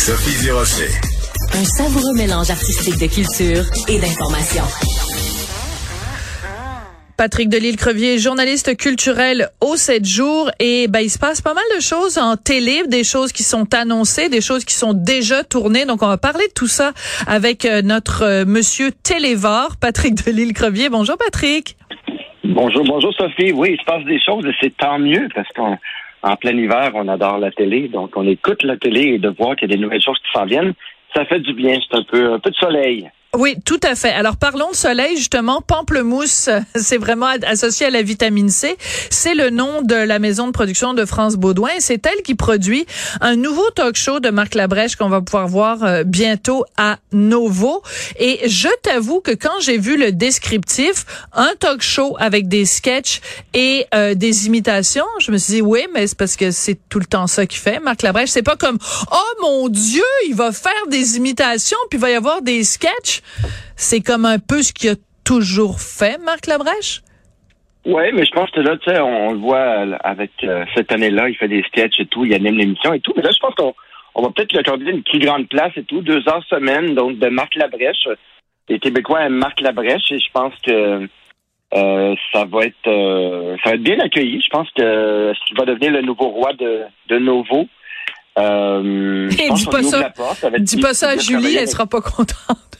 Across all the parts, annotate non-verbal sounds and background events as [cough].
Sophie Durocher. Un savoureux mélange artistique de culture et d'information. Patrick Delisle-Crevier, journaliste culturel au 7 jours. Et ben, il se passe pas mal de choses en télé, des choses qui sont annoncées, des choses qui sont déjà tournées. Donc, on va parler de tout ça avec euh, notre euh, monsieur Télévore, Patrick Delisle-Crevier. Bonjour, Patrick. Bonjour, bonjour, Sophie. Oui, il se passe des choses et c'est tant mieux parce qu'en en plein hiver, on adore la télé. Donc, on écoute la télé et de voir qu'il y a des nouvelles choses qui s'en viennent, ça fait du bien. C'est un peu, un peu de soleil. Oui, tout à fait. Alors parlons de soleil justement. Pamplemousse, [laughs] c'est vraiment associé à la vitamine C. C'est le nom de la maison de production de France Baudouin. C'est elle qui produit un nouveau talk show de Marc Labrèche qu'on va pouvoir voir euh, bientôt à Novo. Et je t'avoue que quand j'ai vu le descriptif, un talk show avec des sketchs et euh, des imitations, je me suis dit oui, mais c'est parce que c'est tout le temps ça qu'il fait. Marc Labrèche, c'est pas comme oh mon Dieu, il va faire des imitations puis il va y avoir des sketchs. C'est comme un peu ce qu'il a toujours fait, Marc Labrèche? Oui, mais je pense que là, tu sais, on, le voit avec euh, cette année-là, il fait des sketchs et tout, il anime l'émission et tout. Mais là, je pense qu'on on va peut-être lui accorder une plus grande place et tout, deux heures semaine, donc de Marc Labrèche. Les Québécois aiment Marc Labrèche et je pense que euh, ça va être euh, ça va être bien accueilli. Je pense que ce qu'il va devenir le nouveau roi de, de Novo. Euh, dis pas ça, dis pas ça à Julie, elle sera pas contente.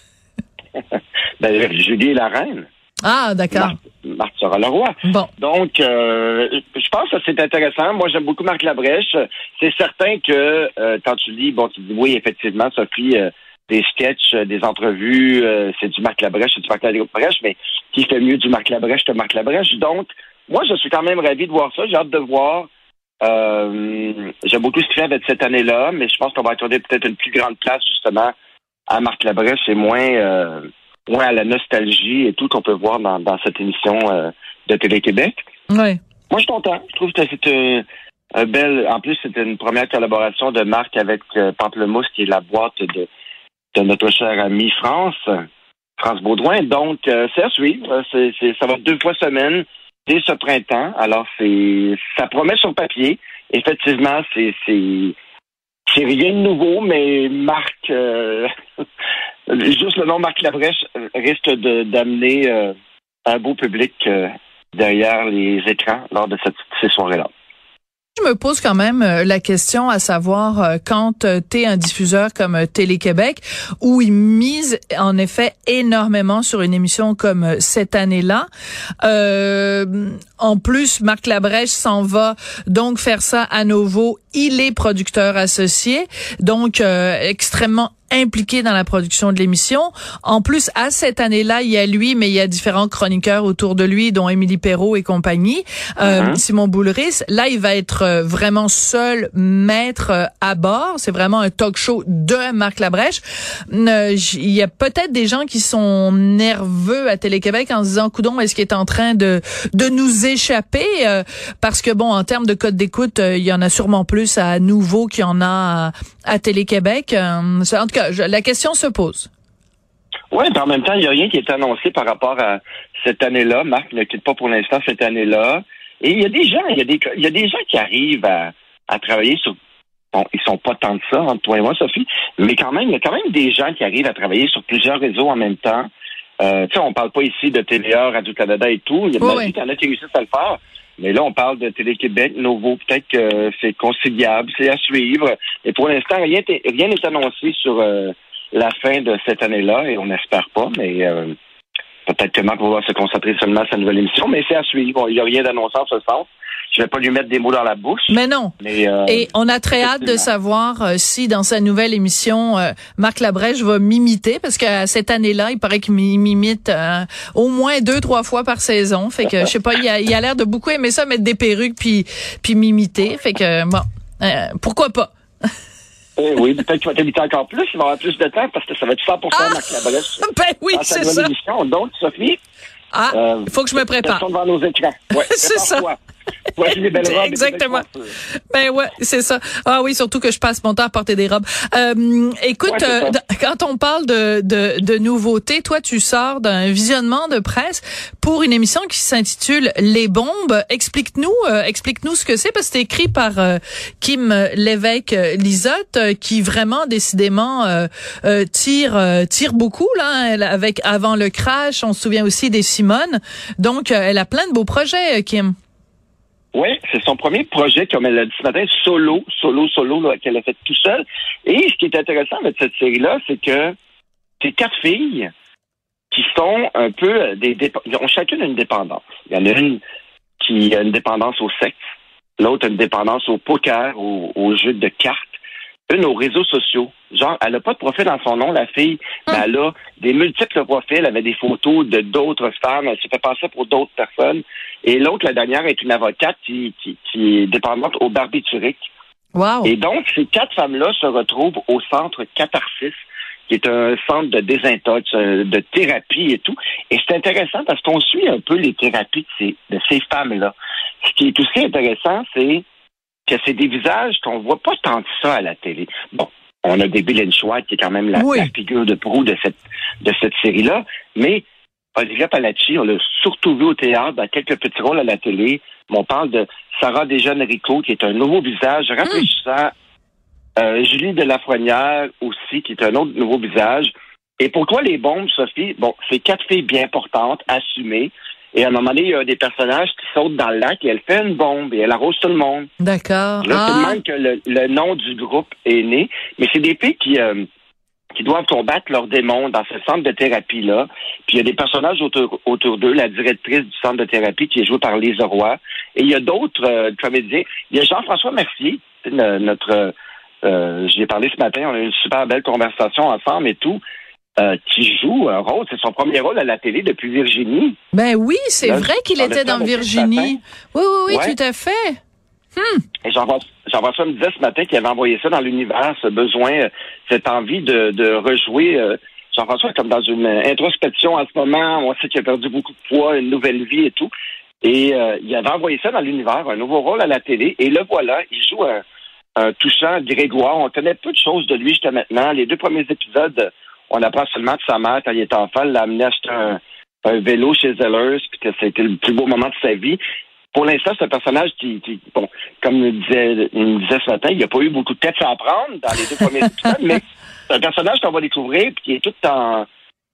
Ben, Julie est la reine. Ah, d'accord. Marc, sera le roi. Bon. Donc, euh, je pense que c'est intéressant. Moi, j'aime beaucoup Marc Labrèche. C'est certain que euh, quand tu lis, bon, tu dis oui, effectivement, Sophie, euh, des sketchs, des entrevues, c'est du Marc Labrèche, c'est du Marc Labrèche, mais qui fait mieux du Marc Labrèche que Marc Labrèche? Donc, moi, je suis quand même ravi de voir ça. J'ai hâte de voir. J'aime beaucoup ce qu'il fait avec cette année-là, mais je pense qu'on va accorder peut-être une plus grande place, justement, à Marc Labrèche et moins, euh, moins à la nostalgie et tout qu'on peut voir dans, dans cette émission euh, de Télé-Québec. Oui. Moi, je suis content. Je trouve que c'est une, un bel. En plus, c'était une première collaboration de Marc avec euh, Pamplemousse, qui est la boîte de, de notre cher ami France, France Baudouin. Donc, c'est à suivre. C'est, ça va deux fois semaine dès ce printemps. Alors, c'est ça promet sur papier. Effectivement, c'est, c'est c'est rien de nouveau, mais Marc, euh, [laughs] juste le nom Marc Labrèche risque d'amener euh, un beau public euh, derrière les écrans lors de cette, ces soirées-là. Je me pose quand même la question à savoir quand tu es un diffuseur comme Télé-Québec où ils misent en effet énormément sur une émission comme cette année-là. en plus, Marc Labrèche s'en va donc faire ça à nouveau il est producteur associé, donc euh, extrêmement impliqué dans la production de l'émission. En plus, à cette année-là, il y a lui, mais il y a différents chroniqueurs autour de lui, dont Émilie Perrault et compagnie, euh, uh-huh. Simon Boulris. Là, il va être euh, vraiment seul maître à bord. C'est vraiment un talk show de Marc Labrèche. il y a peut-être des gens qui sont nerveux à Télé-Québec en se disant, coudon, est-ce qu'il est en train de, de nous échapper? parce que, bon, en termes de code d'écoute, il y en a sûrement plus à nouveau qu'il y en a à, Télé-Québec. Euh, en tout cas, la question se pose. Oui, en même temps, il n'y a rien qui est annoncé par rapport à cette année-là. Marc ne quitte pas pour l'instant cette année-là. Et il y a des gens, il y a des, il y a des gens qui arrivent à, travailler sur Bon, ils sont pas tant de ça, entre toi et moi, Sophie, mais quand même, il y a quand même des gens qui arrivent à travailler sur plusieurs réseaux en même temps. Euh, tu sais, on parle pas ici de TVA, Radio-Canada et tout. Il y a des gens qui réussissent à le faire. Mais là, on parle de Télé-Québec, Nouveau, peut-être que c'est conciliable, c'est à suivre. Et pour l'instant, rien n'est annoncé sur euh, la fin de cette année-là, et on n'espère pas, mais euh, peut-être que Marc va se concentrer seulement sur sa nouvelle émission, mais c'est à suivre. Il n'y a rien d'annoncé en ce sens. Je vais pas lui mettre des mots dans la bouche. Mais non. Euh, et on a très hâte de savoir euh, si dans sa nouvelle émission, euh, Marc Labrèche va m'imiter, parce que cette année-là, il paraît qu'il m'imite au moins deux, trois fois par saison. Fait que je sais pas, il a, il a l'air de beaucoup aimer ça, mettre des perruques puis puis m'imiter. Fait que bon, pourquoi pas? Eh oui, peut-être qu'il va t'imiter encore plus, il va avoir plus de temps parce que ça va être 100% ah! Marc Labrèche. [laughs] Ben oui, c'est ça. Émission. Donc, Sophie, ah, il faut que je me prépare. devant nos écrans. Ouais, [laughs] c'est ça. [laughs] Belles robes. Exactement. Ben ouais, c'est ça. Ah oui, surtout que je passe mon temps à porter des robes. Euh, écoute, euh, quand on parle de, de, de nouveautés, toi, tu sors d'un visionnement de presse pour une émission qui s'intitule Les bombes. Explique-nous, euh, explique-nous ce que c'est, parce que c'est écrit par Kim Lévesque Lisotte, qui vraiment décidément tire tire beaucoup là, avec avant le crash. On se souvient aussi des Simone. Donc, elle a plein de beaux projets, Kim. Oui, c'est son premier projet, comme elle l'a dit ce matin, solo, solo, solo, qu'elle a fait tout seul. Et ce qui est intéressant avec cette série-là, c'est que c'est quatre filles qui sont un peu euh, des ont chacune une dépendance. Il y en a une qui a une dépendance au sexe, l'autre a une dépendance au poker, au, au jeu de cartes, une aux réseaux sociaux. Genre, elle n'a pas de profil dans son nom, la fille, mais hum. elle a des multiples profils, elle avait des photos de d'autres femmes, elle se fait passer pour d'autres personnes. Et l'autre, la dernière, est une avocate qui, qui, est dépendante au barbiturique. Wow. Et donc, ces quatre femmes-là se retrouvent au centre Catharsis, qui est un centre de désintox, euh, de thérapie et tout. Et c'est intéressant parce qu'on suit un peu les thérapies de ces, de ces femmes-là. Ce qui est aussi intéressant, c'est que c'est des visages qu'on voit pas tant que ça à la télé. Bon, on a des Bill White qui est quand même la, figure de proue de cette de cette série-là, mais Olivia Palacci, on l'a surtout vu au théâtre, dans quelques petits rôles à la télé. On parle de Sarah Desjeunes-Rico, qui est un nouveau visage rafraîchissant. Euh, Julie de Lafrenière aussi, qui est un autre nouveau visage. Et pourquoi les bombes, Sophie? Bon, c'est quatre filles bien portantes, assumées. Et à un moment donné, il y a des personnages qui sautent dans le lac et elle fait une bombe et elle arrose tout le monde. D'accord. Là, ah. même que le, nom du groupe est né. Mais c'est des filles qui, euh, qui doivent combattre leurs démons dans ce centre de thérapie-là. Puis il y a des personnages autour, autour d'eux, la directrice du centre de thérapie qui est jouée par Lisa Roy. Et il y a d'autres euh, comédiens. Il y a Jean-François Mercier, notre... Euh, J'ai parlé ce matin, on a eu une super belle conversation ensemble et tout. Euh, qui joue un rôle. C'est son premier rôle à la télé depuis Virginie. Ben oui, c'est vrai qu'il était dans Virginie. Oui, oui, oui, tout à fait. Hmm. Et Jean-François me disait ce matin qu'il avait envoyé ça dans l'univers, ce besoin, euh, cette envie de, de rejouer. Euh, Jean-François est comme dans une introspection en ce moment. On sait qu'il a perdu beaucoup de poids, une nouvelle vie et tout. Et il avait envoyé ça dans l'univers, un nouveau rôle à la télé. Et le voilà, il joue un, un touchant Grégoire. On connaît peu de choses de lui jusqu'à maintenant. Les deux premiers épisodes on apprend seulement de sa mère quand il était enfant, l'a amené à acheter un, vélo chez Zellers, puis que c'était le plus beau moment de sa vie. Pour l'instant, c'est un personnage qui, bon, comme il disait, il disait ce matin, il n'y a pas eu beaucoup de tête à prendre dans les deux premiers [laughs] épisodes, mais c'est un personnage qu'on va découvrir, puis qui est tout en,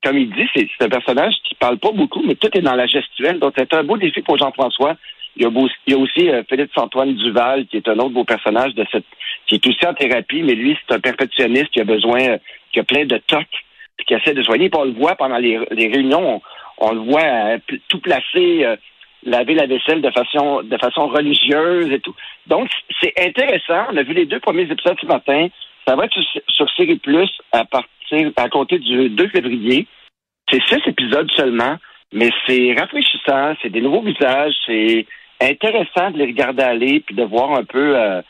comme il dit, c'est un personnage qui parle pas beaucoup, mais tout est dans la gestuelle. Donc, c'est un beau défi pour Jean-François. Il y a, il y a aussi euh, Philippe-Antoine Duval, qui est un autre beau personnage de cette, qui est aussi en thérapie, mais lui, c'est un perfectionniste qui a besoin, euh, qui a plein de tocs qui essaie de soigner. Puis on le voit pendant les, réunions, on, le voit euh, tout placer, euh, laver la vaisselle de façon de façon religieuse et tout. Donc c'est intéressant. On a vu les deux premiers épisodes ce matin. Ça va être sur, sur Série Plus à partir à compter du 2 février. C'est six épisodes seulement, mais c'est rafraîchissant. C'est des nouveaux visages. C'est intéressant de les regarder aller puis de voir un peu. Euh,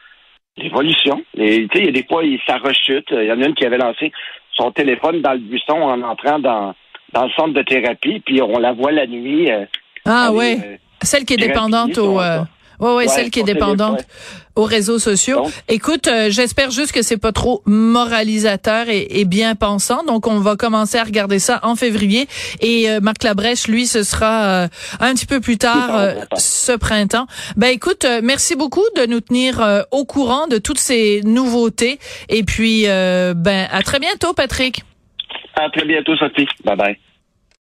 l'évolution. Il y a des fois, ça rechute. Il y en a une qui avait lancé son téléphone dans le buisson en entrant dans, dans le centre de thérapie, puis on la voit la nuit. Euh, ah oui, euh, celle qui est dépendante au... Euh, oui, ouais, celle qui est dépendante aux réseaux sociaux. Écoute, j'espère juste que c'est pas trop moralisateur et, bien pensant. Donc, on va commencer à regarder ça en février. Et Marc Labrèche, lui, ce sera un petit peu plus tard ce printemps. Ben, écoute, merci beaucoup de nous tenir au courant de toutes ces nouveautés. Et puis, ben, à très bientôt, Patrick. À très bientôt, Sophie. Bye bye.